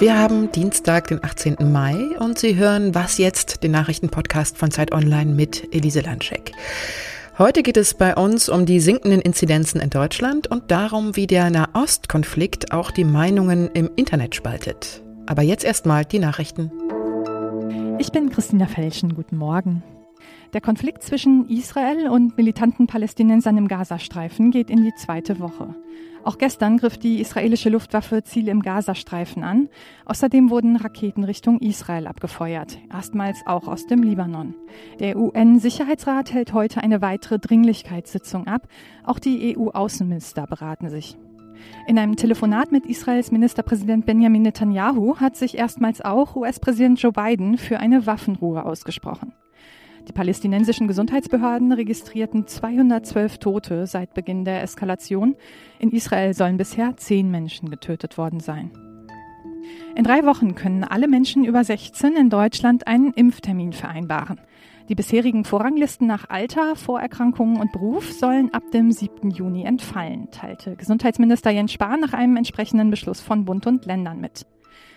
Wir haben Dienstag, den 18. Mai und Sie hören Was jetzt, den Nachrichtenpodcast von Zeit Online mit Elise Landschek. Heute geht es bei uns um die sinkenden Inzidenzen in Deutschland und darum, wie der Nahostkonflikt auch die Meinungen im Internet spaltet. Aber jetzt erstmal die Nachrichten. Ich bin Christina Felschen. Guten Morgen. Der Konflikt zwischen Israel und militanten Palästinensern im Gazastreifen geht in die zweite Woche. Auch gestern griff die israelische Luftwaffe Ziele im Gazastreifen an. Außerdem wurden Raketen Richtung Israel abgefeuert, erstmals auch aus dem Libanon. Der UN-Sicherheitsrat hält heute eine weitere Dringlichkeitssitzung ab. Auch die EU-Außenminister beraten sich. In einem Telefonat mit Israels Ministerpräsident Benjamin Netanyahu hat sich erstmals auch US-Präsident Joe Biden für eine Waffenruhe ausgesprochen. Die palästinensischen Gesundheitsbehörden registrierten 212 Tote seit Beginn der Eskalation. In Israel sollen bisher zehn Menschen getötet worden sein. In drei Wochen können alle Menschen über 16 in Deutschland einen Impftermin vereinbaren. Die bisherigen Vorranglisten nach Alter, Vorerkrankungen und Beruf sollen ab dem 7. Juni entfallen, teilte Gesundheitsminister Jens Spahn nach einem entsprechenden Beschluss von Bund und Ländern mit.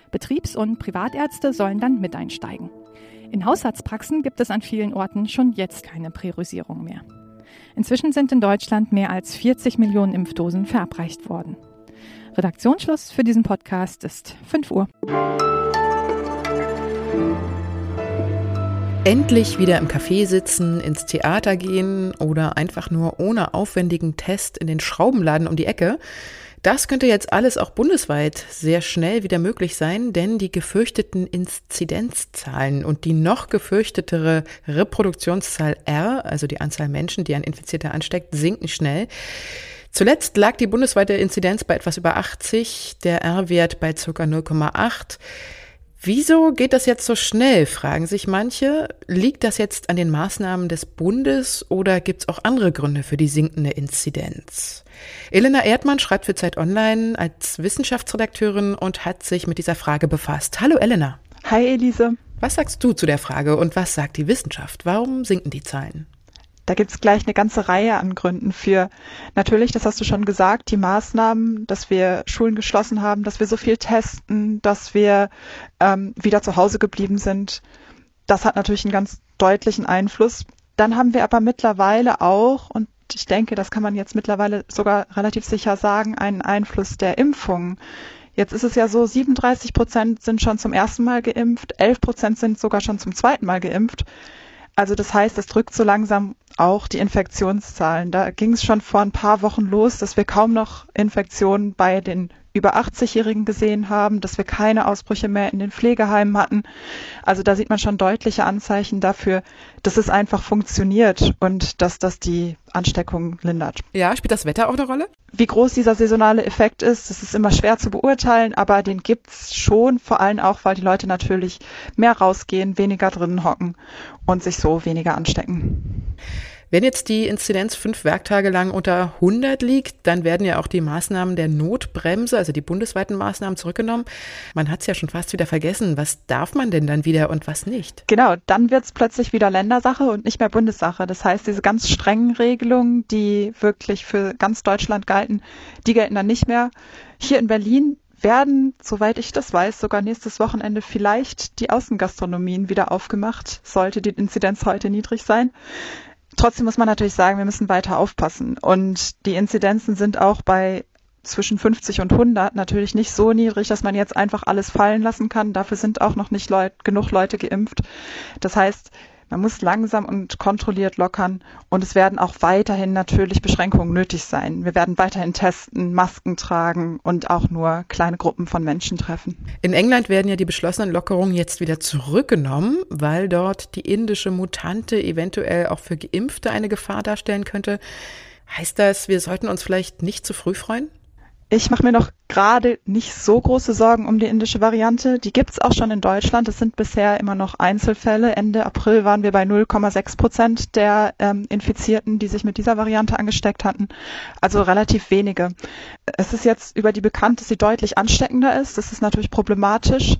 Betriebs- und Privatärzte sollen dann mit einsteigen. In Hausarztpraxen gibt es an vielen Orten schon jetzt keine Priorisierung mehr. Inzwischen sind in Deutschland mehr als 40 Millionen Impfdosen verabreicht worden. Redaktionsschluss für diesen Podcast ist 5 Uhr. Endlich wieder im Café sitzen, ins Theater gehen oder einfach nur ohne aufwendigen Test in den Schraubenladen um die Ecke. Das könnte jetzt alles auch bundesweit sehr schnell wieder möglich sein, denn die gefürchteten Inzidenzzahlen und die noch gefürchtetere Reproduktionszahl R, also die Anzahl Menschen, die ein Infizierter ansteckt, sinken schnell. Zuletzt lag die bundesweite Inzidenz bei etwas über 80, der R-Wert bei ca. 0,8. Wieso geht das jetzt so schnell, fragen sich manche. Liegt das jetzt an den Maßnahmen des Bundes oder gibt es auch andere Gründe für die sinkende Inzidenz? Elena Erdmann schreibt für Zeit Online als Wissenschaftsredakteurin und hat sich mit dieser Frage befasst. Hallo Elena. Hi Elise. Was sagst du zu der Frage und was sagt die Wissenschaft? Warum sinken die Zahlen? Da gibt es gleich eine ganze Reihe an Gründen für. Natürlich, das hast du schon gesagt, die Maßnahmen, dass wir Schulen geschlossen haben, dass wir so viel testen, dass wir ähm, wieder zu Hause geblieben sind. Das hat natürlich einen ganz deutlichen Einfluss. Dann haben wir aber mittlerweile auch, und ich denke, das kann man jetzt mittlerweile sogar relativ sicher sagen, einen Einfluss der Impfung. Jetzt ist es ja so, 37 Prozent sind schon zum ersten Mal geimpft, 11 Prozent sind sogar schon zum zweiten Mal geimpft. Also das heißt, es drückt so langsam auch die Infektionszahlen. Da ging es schon vor ein paar Wochen los, dass wir kaum noch Infektionen bei den über 80-Jährigen gesehen haben, dass wir keine Ausbrüche mehr in den Pflegeheimen hatten. Also da sieht man schon deutliche Anzeichen dafür, dass es einfach funktioniert und dass das die Ansteckung lindert. Ja, spielt das Wetter auch eine Rolle? Wie groß dieser saisonale Effekt ist, das ist immer schwer zu beurteilen, aber den gibt's schon, vor allem auch, weil die Leute natürlich mehr rausgehen, weniger drinnen hocken und sich so weniger anstecken. Wenn jetzt die Inzidenz fünf Werktage lang unter 100 liegt, dann werden ja auch die Maßnahmen der Notbremse, also die bundesweiten Maßnahmen zurückgenommen. Man hat es ja schon fast wieder vergessen. Was darf man denn dann wieder und was nicht? Genau, dann wird es plötzlich wieder Ländersache und nicht mehr Bundessache. Das heißt, diese ganz strengen Regelungen, die wirklich für ganz Deutschland galten, die gelten dann nicht mehr. Hier in Berlin werden, soweit ich das weiß, sogar nächstes Wochenende vielleicht die Außengastronomien wieder aufgemacht, sollte die Inzidenz heute niedrig sein. Trotzdem muss man natürlich sagen, wir müssen weiter aufpassen. Und die Inzidenzen sind auch bei zwischen 50 und 100 natürlich nicht so niedrig, dass man jetzt einfach alles fallen lassen kann. Dafür sind auch noch nicht Leut genug Leute geimpft. Das heißt, man muss langsam und kontrolliert lockern und es werden auch weiterhin natürlich Beschränkungen nötig sein. Wir werden weiterhin testen, Masken tragen und auch nur kleine Gruppen von Menschen treffen. In England werden ja die beschlossenen Lockerungen jetzt wieder zurückgenommen, weil dort die indische Mutante eventuell auch für Geimpfte eine Gefahr darstellen könnte. Heißt das, wir sollten uns vielleicht nicht zu früh freuen? Ich mache mir noch gerade nicht so große Sorgen um die indische Variante. Die gibt's auch schon in Deutschland. Es sind bisher immer noch Einzelfälle. Ende April waren wir bei 0,6 Prozent der ähm, Infizierten, die sich mit dieser Variante angesteckt hatten. Also relativ wenige. Es ist jetzt über die bekannt, dass sie deutlich ansteckender ist. Das ist natürlich problematisch.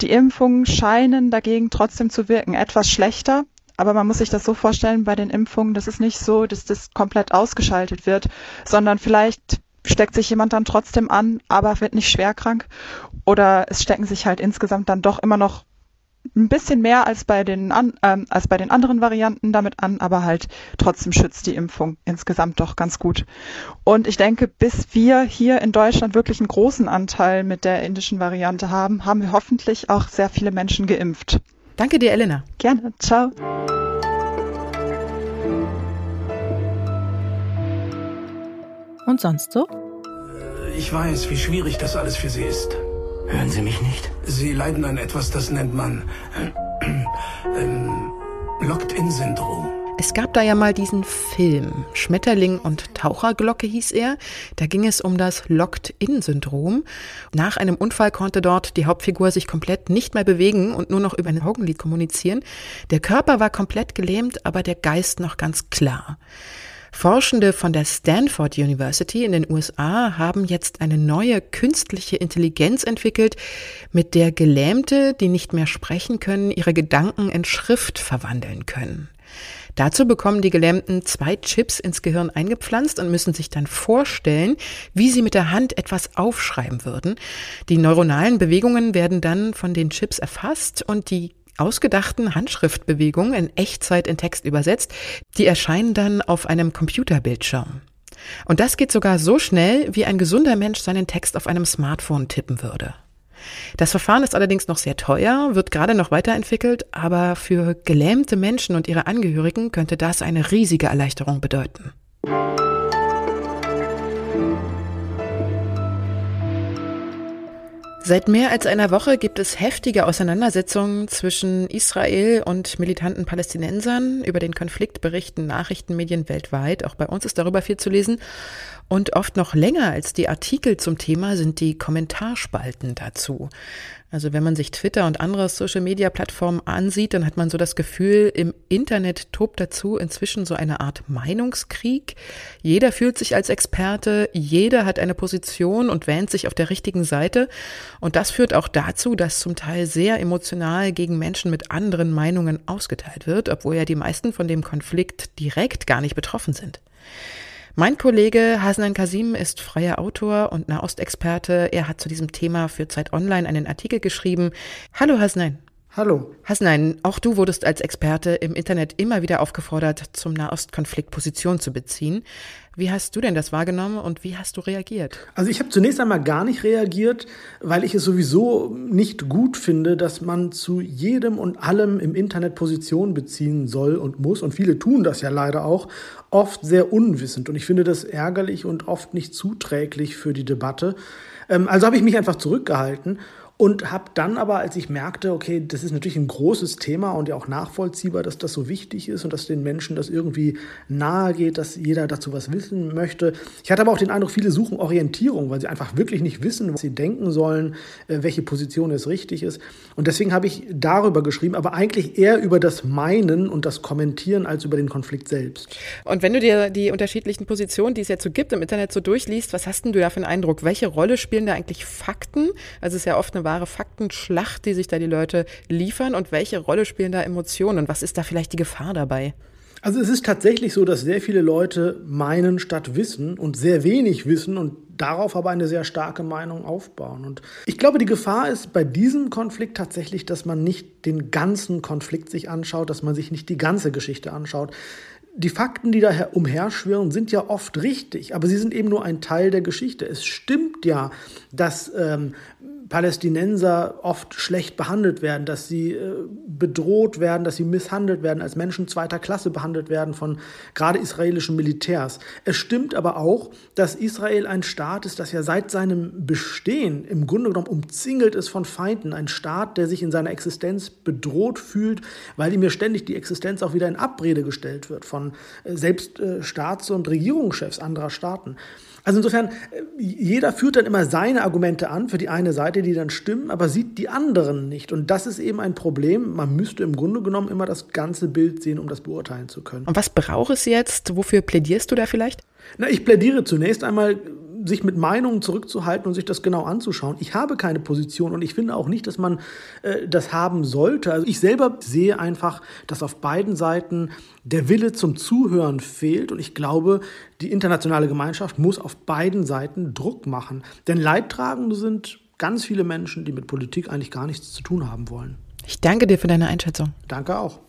Die Impfungen scheinen dagegen trotzdem zu wirken. Etwas schlechter. Aber man muss sich das so vorstellen bei den Impfungen, das ist nicht so, dass das komplett ausgeschaltet wird, sondern vielleicht steckt sich jemand dann trotzdem an, aber wird nicht schwer krank. Oder es stecken sich halt insgesamt dann doch immer noch ein bisschen mehr als bei den an, ähm, als bei den anderen Varianten damit an, aber halt trotzdem schützt die Impfung insgesamt doch ganz gut. Und ich denke, bis wir hier in Deutschland wirklich einen großen Anteil mit der indischen Variante haben, haben wir hoffentlich auch sehr viele Menschen geimpft. Danke dir, Elena. Gerne. Ciao. Und sonst so? Ich weiß, wie schwierig das alles für Sie ist. Hören Sie mich nicht? Sie leiden an etwas, das nennt man äh, ähm, Locked-in-Syndrom. Es gab da ja mal diesen Film, Schmetterling und Taucherglocke hieß er. Da ging es um das Locked-in-Syndrom. Nach einem Unfall konnte dort die Hauptfigur sich komplett nicht mehr bewegen und nur noch über ein Augenlid kommunizieren. Der Körper war komplett gelähmt, aber der Geist noch ganz klar. Forschende von der Stanford University in den USA haben jetzt eine neue künstliche Intelligenz entwickelt, mit der Gelähmte, die nicht mehr sprechen können, ihre Gedanken in Schrift verwandeln können. Dazu bekommen die Gelähmten zwei Chips ins Gehirn eingepflanzt und müssen sich dann vorstellen, wie sie mit der Hand etwas aufschreiben würden. Die neuronalen Bewegungen werden dann von den Chips erfasst und die ausgedachten Handschriftbewegungen in Echtzeit in Text übersetzt. Die erscheinen dann auf einem Computerbildschirm. Und das geht sogar so schnell, wie ein gesunder Mensch seinen Text auf einem Smartphone tippen würde. Das Verfahren ist allerdings noch sehr teuer, wird gerade noch weiterentwickelt, aber für gelähmte Menschen und ihre Angehörigen könnte das eine riesige Erleichterung bedeuten. Seit mehr als einer Woche gibt es heftige Auseinandersetzungen zwischen Israel und militanten Palästinensern. Über den Konflikt berichten Nachrichtenmedien weltweit. Auch bei uns ist darüber viel zu lesen. Und oft noch länger als die Artikel zum Thema sind die Kommentarspalten dazu. Also wenn man sich Twitter und andere Social-Media-Plattformen ansieht, dann hat man so das Gefühl, im Internet tobt dazu inzwischen so eine Art Meinungskrieg. Jeder fühlt sich als Experte, jeder hat eine Position und wähnt sich auf der richtigen Seite. Und das führt auch dazu, dass zum Teil sehr emotional gegen Menschen mit anderen Meinungen ausgeteilt wird, obwohl ja die meisten von dem Konflikt direkt gar nicht betroffen sind. Mein Kollege Hasnan Kasim ist freier Autor und Nahostexperte. Er hat zu diesem Thema für Zeit Online einen Artikel geschrieben. Hallo Hasnan. Hallo. Hasnan, auch du wurdest als Experte im Internet immer wieder aufgefordert, zum Nahostkonflikt Position zu beziehen. Wie hast du denn das wahrgenommen und wie hast du reagiert? Also ich habe zunächst einmal gar nicht reagiert, weil ich es sowieso nicht gut finde, dass man zu jedem und allem im Internet Position beziehen soll und muss. Und viele tun das ja leider auch, oft sehr unwissend. Und ich finde das ärgerlich und oft nicht zuträglich für die Debatte. Ähm, also habe ich mich einfach zurückgehalten und habe dann aber, als ich merkte, okay, das ist natürlich ein großes Thema und ja auch nachvollziehbar, dass das so wichtig ist und dass den Menschen das irgendwie nahe geht, dass jeder dazu was wissen möchte. Ich hatte aber auch den Eindruck, viele suchen Orientierung, weil sie einfach wirklich nicht wissen, was sie denken sollen, äh, welche Position es richtig ist. Und deswegen habe ich darüber geschrieben, aber eigentlich eher über das Meinen und das Kommentieren als über den Konflikt selbst. Und wenn du dir die unterschiedlichen Positionen, die es jetzt so gibt im Internet so durchliest, was hast denn du da für einen Eindruck? Welche Rolle spielen da eigentlich Fakten? Also es ist ja oft eine wahre Faktenschlacht, die sich da die Leute liefern und welche Rolle spielen da Emotionen und was ist da vielleicht die Gefahr dabei? Also es ist tatsächlich so, dass sehr viele Leute meinen statt wissen und sehr wenig wissen und darauf aber eine sehr starke Meinung aufbauen. Und ich glaube, die Gefahr ist bei diesem Konflikt tatsächlich, dass man nicht den ganzen Konflikt sich anschaut, dass man sich nicht die ganze Geschichte anschaut die Fakten, die da umherschwirren, sind ja oft richtig, aber sie sind eben nur ein Teil der Geschichte. Es stimmt ja, dass ähm, Palästinenser oft schlecht behandelt werden, dass sie äh, bedroht werden, dass sie misshandelt werden, als Menschen zweiter Klasse behandelt werden von gerade israelischen Militärs. Es stimmt aber auch, dass Israel ein Staat ist, das ja seit seinem Bestehen im Grunde genommen umzingelt ist von Feinden. Ein Staat, der sich in seiner Existenz bedroht fühlt, weil ihm ja ständig die Existenz auch wieder in Abrede gestellt wird von äh, selbst äh, Staats- und Regierungschefs anderer Staaten. Also insofern, äh, jeder führt dann immer seine Argumente an für die eine Seite, die dann stimmen, aber sieht die anderen nicht. Und das ist eben ein Problem. Man müsste im Grunde genommen immer das ganze Bild sehen, um das beurteilen zu können. Und was braucht es jetzt? Wofür plädierst du da vielleicht? Na, ich plädiere zunächst einmal sich mit Meinungen zurückzuhalten und sich das genau anzuschauen. Ich habe keine Position und ich finde auch nicht, dass man äh, das haben sollte. Also ich selber sehe einfach, dass auf beiden Seiten der Wille zum Zuhören fehlt und ich glaube, die internationale Gemeinschaft muss auf beiden Seiten Druck machen. Denn Leidtragende sind ganz viele Menschen, die mit Politik eigentlich gar nichts zu tun haben wollen. Ich danke dir für deine Einschätzung. Danke auch.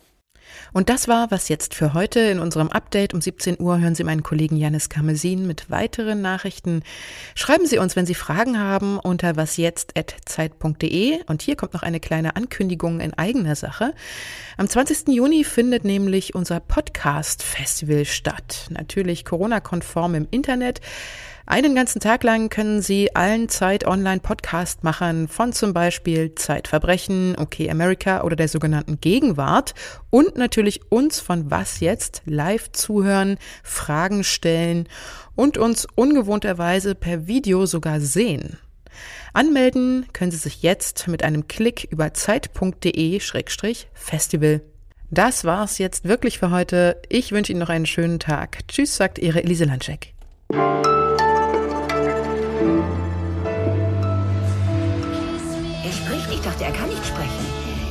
Und das war was jetzt für heute. In unserem Update um 17 Uhr hören Sie meinen Kollegen Janis Kamesin mit weiteren Nachrichten. Schreiben Sie uns, wenn Sie Fragen haben, unter wasjetzt.zeit.de. Und hier kommt noch eine kleine Ankündigung in eigener Sache. Am 20. Juni findet nämlich unser Podcast-Festival statt. Natürlich Corona-konform im Internet. Einen ganzen Tag lang können Sie allen Zeit-Online-Podcast-Machern von zum Beispiel Zeitverbrechen, OK America oder der sogenannten Gegenwart und natürlich uns von Was jetzt live zuhören, Fragen stellen und uns ungewohnterweise per Video sogar sehen. Anmelden können Sie sich jetzt mit einem Klick über zeit.de-festival. Das war's jetzt wirklich für heute. Ich wünsche Ihnen noch einen schönen Tag. Tschüss, sagt Ihre Elise Landscheck. Er kann nicht sprechen.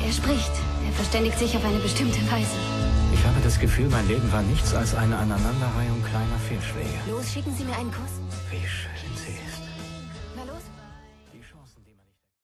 Er spricht. Er verständigt sich auf eine bestimmte Weise. Ich habe das Gefühl, mein Leben war nichts als eine Aneinanderreihung kleiner Fehlschläge. Los, schicken Sie mir einen Kuss. Wie schön.